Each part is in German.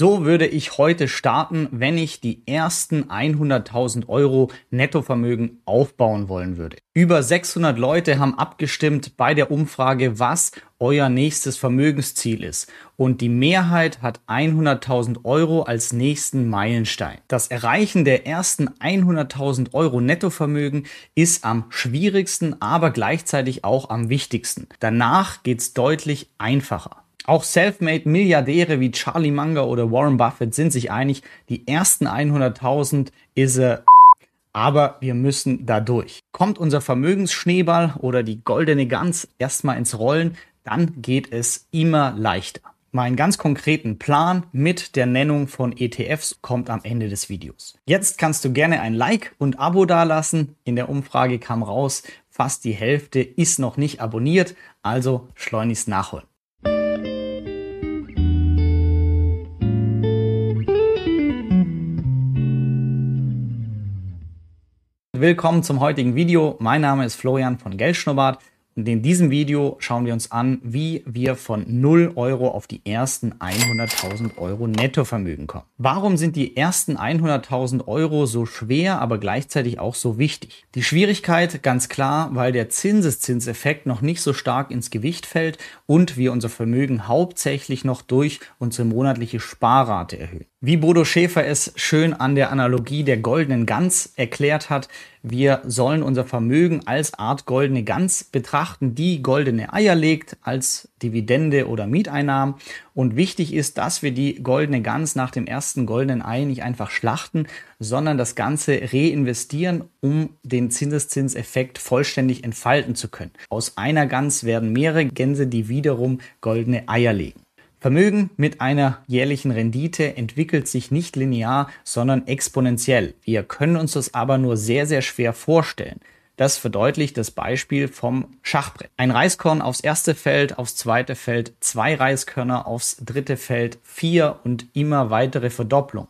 So würde ich heute starten, wenn ich die ersten 100.000 Euro Nettovermögen aufbauen wollen würde. Über 600 Leute haben abgestimmt bei der Umfrage, was euer nächstes Vermögensziel ist. Und die Mehrheit hat 100.000 Euro als nächsten Meilenstein. Das Erreichen der ersten 100.000 Euro Nettovermögen ist am schwierigsten, aber gleichzeitig auch am wichtigsten. Danach geht's deutlich einfacher. Auch self-made Milliardäre wie Charlie Munger oder Warren Buffett sind sich einig, die ersten 100.000 ist er aber wir müssen da durch. Kommt unser Vermögensschneeball oder die goldene Gans erstmal ins Rollen, dann geht es immer leichter. Mein ganz konkreten Plan mit der Nennung von ETFs kommt am Ende des Videos. Jetzt kannst du gerne ein Like und Abo dalassen. In der Umfrage kam raus, fast die Hälfte ist noch nicht abonniert, also schleunigst nachholen. Willkommen zum heutigen Video. Mein Name ist Florian von Geldschnurrbart und in diesem Video schauen wir uns an, wie wir von 0 Euro auf die ersten 100.000 Euro Nettovermögen kommen. Warum sind die ersten 100.000 Euro so schwer, aber gleichzeitig auch so wichtig? Die Schwierigkeit ganz klar, weil der Zinseszinseffekt noch nicht so stark ins Gewicht fällt und wir unser Vermögen hauptsächlich noch durch unsere monatliche Sparrate erhöhen. Wie Bodo Schäfer es schön an der Analogie der goldenen Gans erklärt hat, wir sollen unser Vermögen als Art goldene Gans betrachten, die goldene Eier legt als Dividende oder Mieteinnahmen. Und wichtig ist, dass wir die goldene Gans nach dem ersten goldenen Ei nicht einfach schlachten, sondern das Ganze reinvestieren, um den Zinseszinseffekt vollständig entfalten zu können. Aus einer Gans werden mehrere Gänse, die wiederum goldene Eier legen. Vermögen mit einer jährlichen Rendite entwickelt sich nicht linear, sondern exponentiell. Wir können uns das aber nur sehr, sehr schwer vorstellen. Das verdeutlicht das Beispiel vom Schachbrett. Ein Reiskorn aufs erste Feld, aufs zweite Feld, zwei Reiskörner aufs dritte Feld, vier und immer weitere Verdopplung.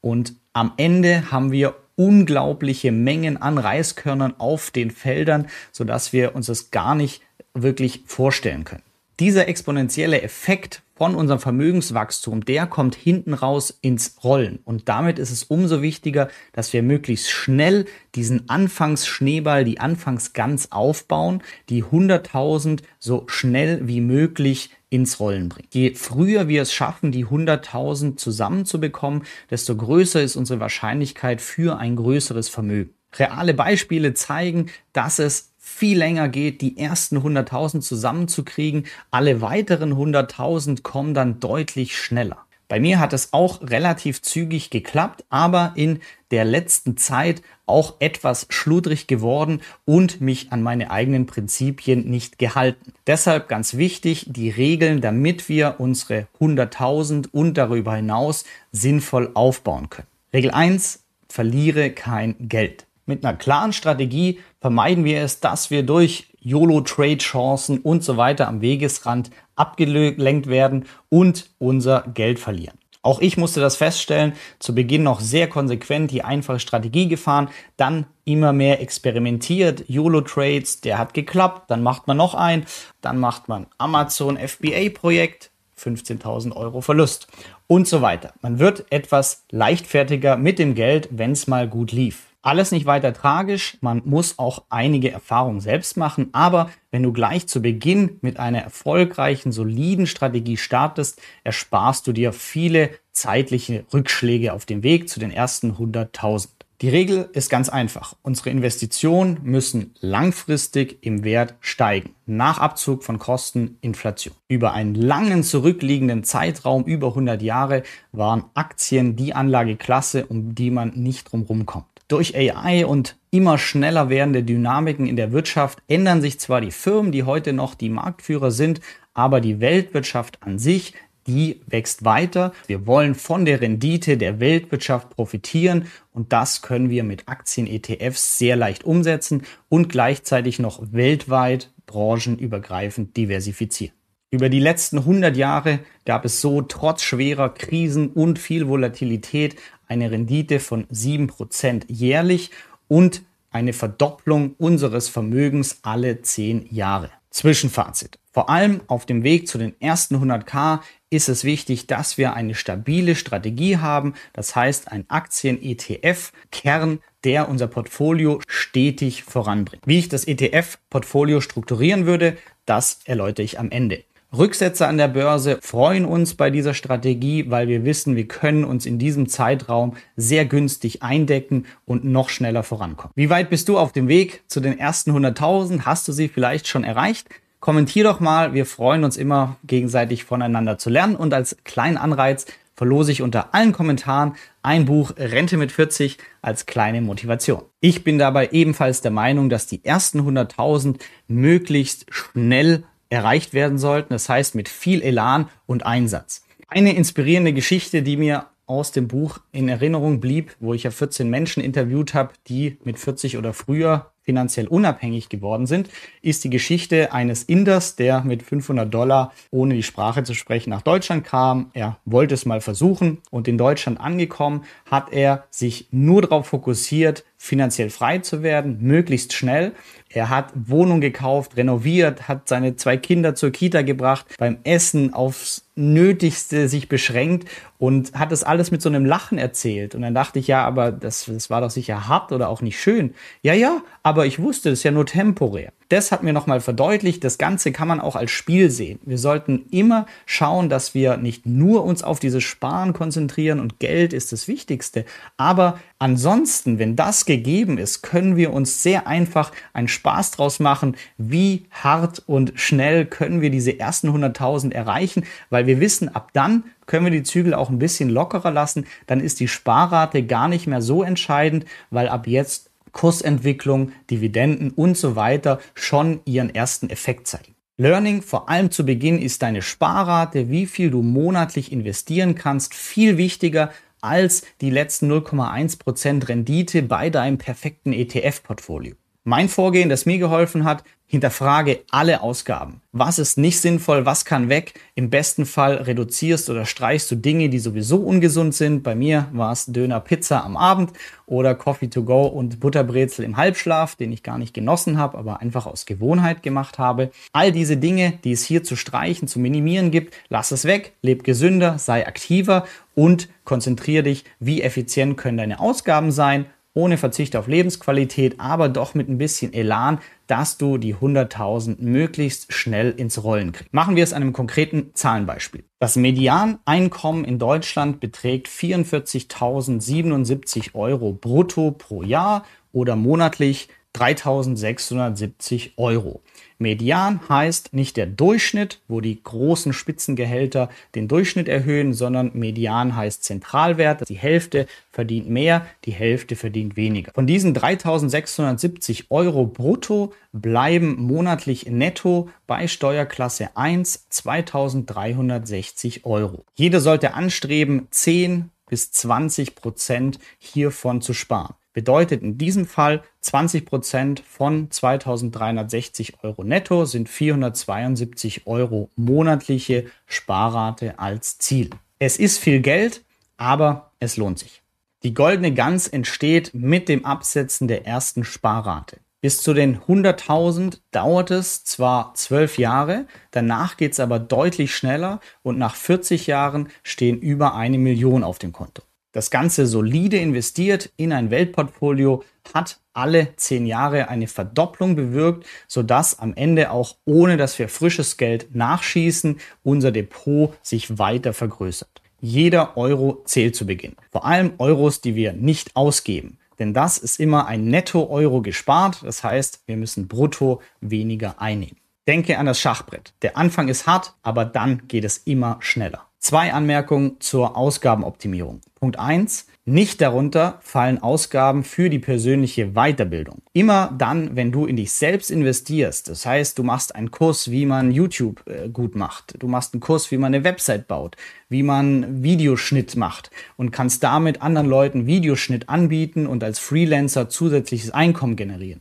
Und am Ende haben wir unglaubliche Mengen an Reiskörnern auf den Feldern, sodass wir uns das gar nicht wirklich vorstellen können. Dieser exponentielle Effekt von unserem Vermögenswachstum, der kommt hinten raus ins Rollen. Und damit ist es umso wichtiger, dass wir möglichst schnell diesen Anfangsschneeball, die Anfangsgans aufbauen, die 100.000 so schnell wie möglich ins Rollen bringen. Je früher wir es schaffen, die 100.000 zusammenzubekommen, desto größer ist unsere Wahrscheinlichkeit für ein größeres Vermögen. Reale Beispiele zeigen, dass es viel länger geht, die ersten 100.000 zusammenzukriegen. Alle weiteren 100.000 kommen dann deutlich schneller. Bei mir hat es auch relativ zügig geklappt, aber in der letzten Zeit auch etwas schludrig geworden und mich an meine eigenen Prinzipien nicht gehalten. Deshalb ganz wichtig, die Regeln, damit wir unsere 100.000 und darüber hinaus sinnvoll aufbauen können. Regel 1, verliere kein Geld. Mit einer klaren Strategie vermeiden wir es, dass wir durch YOLO-Trade-Chancen und so weiter am Wegesrand abgelenkt werden und unser Geld verlieren. Auch ich musste das feststellen, zu Beginn noch sehr konsequent die einfache Strategie gefahren, dann immer mehr experimentiert, YOLO-Trades, der hat geklappt, dann macht man noch ein, dann macht man Amazon FBA-Projekt, 15.000 Euro Verlust und so weiter. Man wird etwas leichtfertiger mit dem Geld, wenn es mal gut lief. Alles nicht weiter tragisch, man muss auch einige Erfahrungen selbst machen, aber wenn du gleich zu Beginn mit einer erfolgreichen, soliden Strategie startest, ersparst du dir viele zeitliche Rückschläge auf dem Weg zu den ersten 100.000. Die Regel ist ganz einfach. Unsere Investitionen müssen langfristig im Wert steigen, nach Abzug von Kosten, Inflation. Über einen langen zurückliegenden Zeitraum, über 100 Jahre, waren Aktien die Anlageklasse, um die man nicht drumherum kommt. Durch AI und immer schneller werdende Dynamiken in der Wirtschaft ändern sich zwar die Firmen, die heute noch die Marktführer sind, aber die Weltwirtschaft an sich, die wächst weiter. Wir wollen von der Rendite der Weltwirtschaft profitieren und das können wir mit Aktien-ETFs sehr leicht umsetzen und gleichzeitig noch weltweit branchenübergreifend diversifizieren. Über die letzten 100 Jahre gab es so trotz schwerer Krisen und viel Volatilität eine Rendite von 7% jährlich und eine Verdopplung unseres Vermögens alle 10 Jahre. Zwischenfazit. Vor allem auf dem Weg zu den ersten 100k ist es wichtig, dass wir eine stabile Strategie haben. Das heißt, ein Aktien-ETF-Kern, der unser Portfolio stetig voranbringt. Wie ich das ETF-Portfolio strukturieren würde, das erläutere ich am Ende. Rücksätze an der Börse freuen uns bei dieser Strategie, weil wir wissen, wir können uns in diesem Zeitraum sehr günstig eindecken und noch schneller vorankommen. Wie weit bist du auf dem Weg zu den ersten 100.000? Hast du sie vielleicht schon erreicht? Kommentier doch mal, wir freuen uns immer gegenseitig voneinander zu lernen und als kleinen Anreiz verlose ich unter allen Kommentaren ein Buch Rente mit 40 als kleine Motivation. Ich bin dabei ebenfalls der Meinung, dass die ersten 100.000 möglichst schnell erreicht werden sollten. Das heißt mit viel Elan und Einsatz. Eine inspirierende Geschichte, die mir aus dem Buch in Erinnerung blieb, wo ich ja 14 Menschen interviewt habe, die mit 40 oder früher finanziell unabhängig geworden sind, ist die Geschichte eines Inders, der mit 500 Dollar, ohne die Sprache zu sprechen, nach Deutschland kam. Er wollte es mal versuchen und in Deutschland angekommen, hat er sich nur darauf fokussiert, finanziell frei zu werden, möglichst schnell. Er hat Wohnung gekauft, renoviert, hat seine zwei Kinder zur Kita gebracht, beim Essen aufs Nötigste sich beschränkt und hat das alles mit so einem Lachen erzählt. Und dann dachte ich, ja, aber das, das war doch sicher hart oder auch nicht schön. Ja, ja, aber ich wusste, das ist ja nur temporär. Das hat mir nochmal verdeutlicht, das Ganze kann man auch als Spiel sehen. Wir sollten immer schauen, dass wir nicht nur uns auf dieses Sparen konzentrieren und Geld ist das Wichtigste. Aber ansonsten, wenn das gegeben ist, können wir uns sehr einfach einen Spaß draus machen, wie hart und schnell können wir diese ersten 100.000 erreichen, weil wir wissen, ab dann können wir die Zügel auch ein bisschen lockerer lassen. Dann ist die Sparrate gar nicht mehr so entscheidend, weil ab jetzt Kursentwicklung, Dividenden und so weiter schon ihren ersten Effekt zeigen. Learning vor allem zu Beginn ist deine Sparrate, wie viel du monatlich investieren kannst, viel wichtiger als die letzten 0,1% Rendite bei deinem perfekten ETF-Portfolio. Mein Vorgehen, das mir geholfen hat, Hinterfrage alle Ausgaben. Was ist nicht sinnvoll? Was kann weg? Im besten Fall reduzierst oder streichst du Dinge, die sowieso ungesund sind. Bei mir war es Döner Pizza am Abend oder Coffee to go und Butterbrezel im Halbschlaf, den ich gar nicht genossen habe, aber einfach aus Gewohnheit gemacht habe. All diese Dinge, die es hier zu streichen, zu minimieren gibt, lass es weg, leb gesünder, sei aktiver und konzentriere dich, wie effizient können deine Ausgaben sein ohne Verzicht auf Lebensqualität, aber doch mit ein bisschen Elan, dass du die 100.000 möglichst schnell ins Rollen kriegst. Machen wir es einem konkreten Zahlenbeispiel. Das Medianeinkommen in Deutschland beträgt 44.077 Euro brutto pro Jahr oder monatlich 3.670 Euro. Median heißt nicht der Durchschnitt, wo die großen Spitzengehälter den Durchschnitt erhöhen, sondern Median heißt Zentralwert. Die Hälfte verdient mehr, die Hälfte verdient weniger. Von diesen 3.670 Euro brutto bleiben monatlich netto bei Steuerklasse 1 2.360 Euro. Jeder sollte anstreben, 10 bis 20 Prozent hiervon zu sparen. Bedeutet in diesem Fall 20 Prozent von 2360 Euro netto sind 472 Euro monatliche Sparrate als Ziel. Es ist viel Geld, aber es lohnt sich. Die goldene Gans entsteht mit dem Absetzen der ersten Sparrate. Bis zu den 100.000 dauert es zwar zwölf Jahre, danach geht es aber deutlich schneller und nach 40 Jahren stehen über eine Million auf dem Konto. Das Ganze solide investiert in ein Weltportfolio hat alle zehn Jahre eine Verdopplung bewirkt, sodass am Ende auch ohne dass wir frisches Geld nachschießen, unser Depot sich weiter vergrößert. Jeder Euro zählt zu Beginn. Vor allem Euros, die wir nicht ausgeben. Denn das ist immer ein Netto-Euro gespart. Das heißt, wir müssen brutto weniger einnehmen. Denke an das Schachbrett. Der Anfang ist hart, aber dann geht es immer schneller. Zwei Anmerkungen zur Ausgabenoptimierung. Punkt eins: Nicht darunter fallen Ausgaben für die persönliche Weiterbildung. Immer dann, wenn du in dich selbst investierst, das heißt, du machst einen Kurs, wie man YouTube äh, gut macht, du machst einen Kurs, wie man eine Website baut, wie man Videoschnitt macht und kannst damit anderen Leuten Videoschnitt anbieten und als Freelancer zusätzliches Einkommen generieren.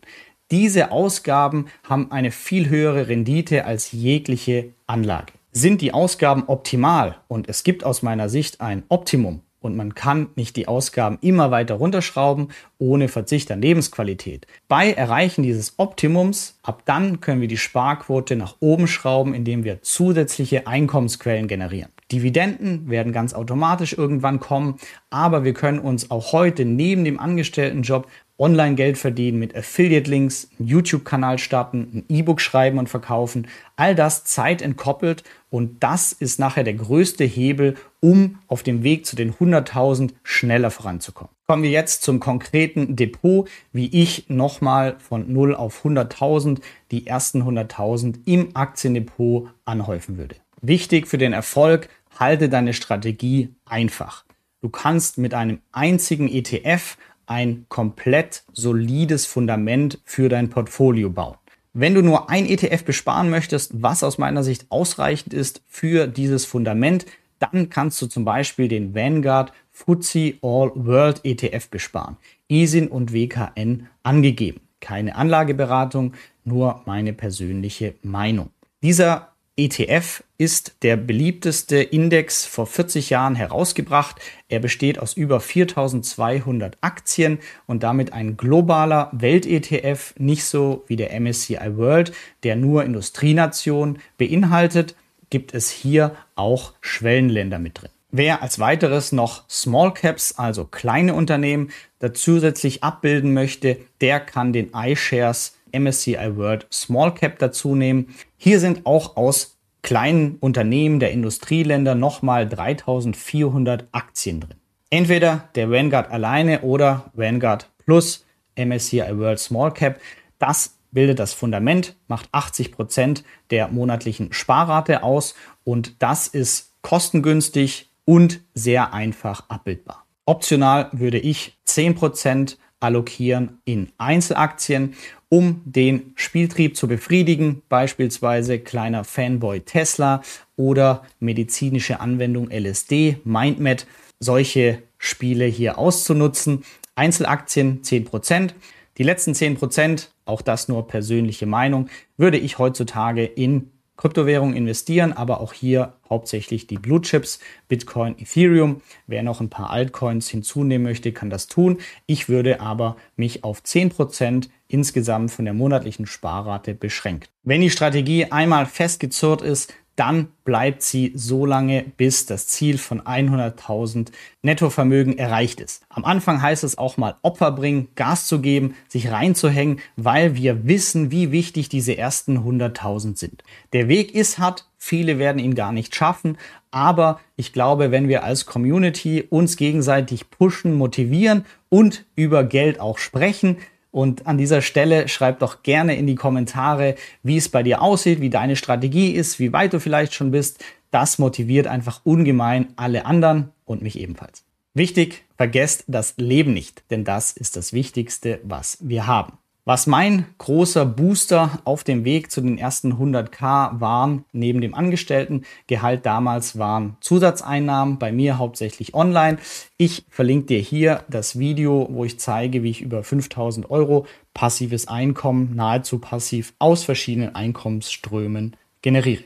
Diese Ausgaben haben eine viel höhere Rendite als jegliche Anlage. Sind die Ausgaben optimal und es gibt aus meiner Sicht ein Optimum, und man kann nicht die Ausgaben immer weiter runterschrauben ohne Verzicht an Lebensqualität. Bei Erreichen dieses Optimums, ab dann können wir die Sparquote nach oben schrauben, indem wir zusätzliche Einkommensquellen generieren. Dividenden werden ganz automatisch irgendwann kommen, aber wir können uns auch heute neben dem Angestelltenjob online Geld verdienen mit Affiliate-Links, einen YouTube-Kanal starten, ein E-Book schreiben und verkaufen. All das Zeit entkoppelt und das ist nachher der größte Hebel, um auf dem Weg zu den 100.000 schneller voranzukommen. Kommen wir jetzt zum konkreten Depot, wie ich nochmal von 0 auf 100.000 die ersten 100.000 im Aktiendepot anhäufen würde. Wichtig für den Erfolg, halte deine Strategie einfach. Du kannst mit einem einzigen ETF ein komplett solides Fundament für dein Portfolio bauen. Wenn du nur ein ETF besparen möchtest, was aus meiner Sicht ausreichend ist für dieses Fundament, dann kannst du zum Beispiel den Vanguard FTSE All World ETF besparen. ISIN und WKN angegeben. Keine Anlageberatung, nur meine persönliche Meinung. Dieser ETF ist der beliebteste Index vor 40 Jahren herausgebracht. Er besteht aus über 4200 Aktien und damit ein globaler Welt-ETF, nicht so wie der MSCI World, der nur Industrienationen beinhaltet, gibt es hier auch Schwellenländer mit drin. Wer als weiteres noch Small Caps, also kleine Unternehmen, zusätzlich abbilden möchte, der kann den iShares MSCI World Small Cap dazu nehmen. Hier sind auch aus kleinen Unternehmen der Industrieländer nochmal 3400 Aktien drin. Entweder der Vanguard alleine oder Vanguard plus MSCI World Small Cap. Das bildet das Fundament, macht 80 Prozent der monatlichen Sparrate aus und das ist kostengünstig und sehr einfach abbildbar. Optional würde ich 10% allokieren in Einzelaktien, um den Spieltrieb zu befriedigen, beispielsweise kleiner Fanboy Tesla oder medizinische Anwendung LSD, MindMed, solche Spiele hier auszunutzen. Einzelaktien 10%. Die letzten 10%, auch das nur persönliche Meinung, würde ich heutzutage in Kryptowährungen investieren, aber auch hier hauptsächlich die Blue Chips, Bitcoin, Ethereum. Wer noch ein paar Altcoins hinzunehmen möchte, kann das tun. Ich würde aber mich auf 10% insgesamt von der monatlichen Sparrate beschränken. Wenn die Strategie einmal festgezurrt ist, dann bleibt sie so lange, bis das Ziel von 100.000 Nettovermögen erreicht ist. Am Anfang heißt es auch mal Opfer bringen, Gas zu geben, sich reinzuhängen, weil wir wissen, wie wichtig diese ersten 100.000 sind. Der Weg ist hart, viele werden ihn gar nicht schaffen, aber ich glaube, wenn wir als Community uns gegenseitig pushen, motivieren und über Geld auch sprechen, und an dieser Stelle schreib doch gerne in die Kommentare, wie es bei dir aussieht, wie deine Strategie ist, wie weit du vielleicht schon bist. Das motiviert einfach ungemein alle anderen und mich ebenfalls. Wichtig, vergesst das Leben nicht, denn das ist das Wichtigste, was wir haben. Was mein großer Booster auf dem Weg zu den ersten 100k waren, neben dem Angestelltengehalt damals, waren Zusatzeinnahmen, bei mir hauptsächlich online. Ich verlinke dir hier das Video, wo ich zeige, wie ich über 5000 Euro passives Einkommen, nahezu passiv, aus verschiedenen Einkommensströmen generiere.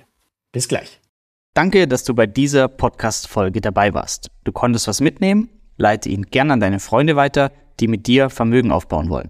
Bis gleich. Danke, dass du bei dieser Podcast-Folge dabei warst. Du konntest was mitnehmen? Leite ihn gerne an deine Freunde weiter, die mit dir Vermögen aufbauen wollen.